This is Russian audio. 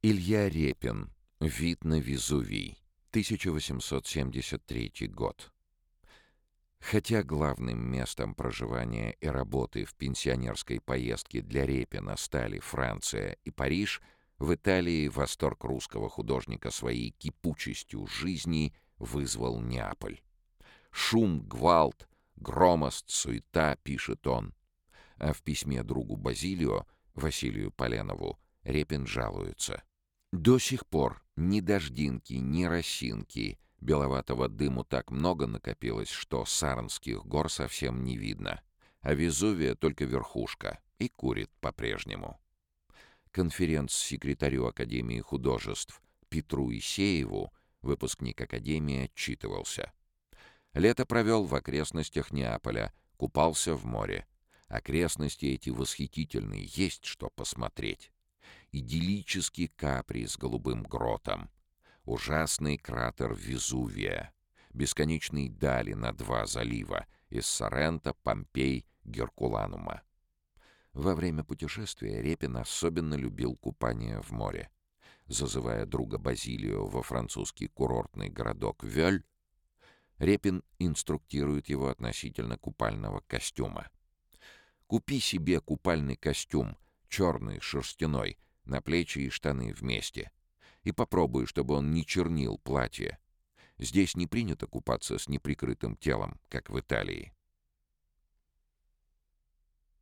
Илья Репин. Вид на Везувий. 1873 год. Хотя главным местом проживания и работы в пенсионерской поездке для Репина стали Франция и Париж, в Италии восторг русского художника своей кипучестью жизни вызвал Неаполь. «Шум, гвалт, громост, суета», — пишет он. А в письме другу Базилио, Василию Поленову, Репин жалуется. «До сих пор ни дождинки, ни росинки, беловатого дыму так много накопилось, что Сарнских гор совсем не видно, а Везувия только верхушка и курит по-прежнему». Конференц-секретарю Академии художеств Петру Исееву выпускник Академии отчитывался. Лето провел в окрестностях Неаполя, купался в море. Окрестности эти восхитительные, есть что посмотреть. Идиллический Капри с голубым гротом, ужасный кратер Везувия, бесконечные дали на два залива из Сорента, Помпей, Геркуланума. Во время путешествия Репин особенно любил купание в море. Зазывая друга Базилио во французский курортный городок Вёль, Репин инструктирует его относительно купального костюма. «Купи себе купальный костюм, черный, шерстяной, на плечи и штаны вместе. И попробуй, чтобы он не чернил платье. Здесь не принято купаться с неприкрытым телом, как в Италии.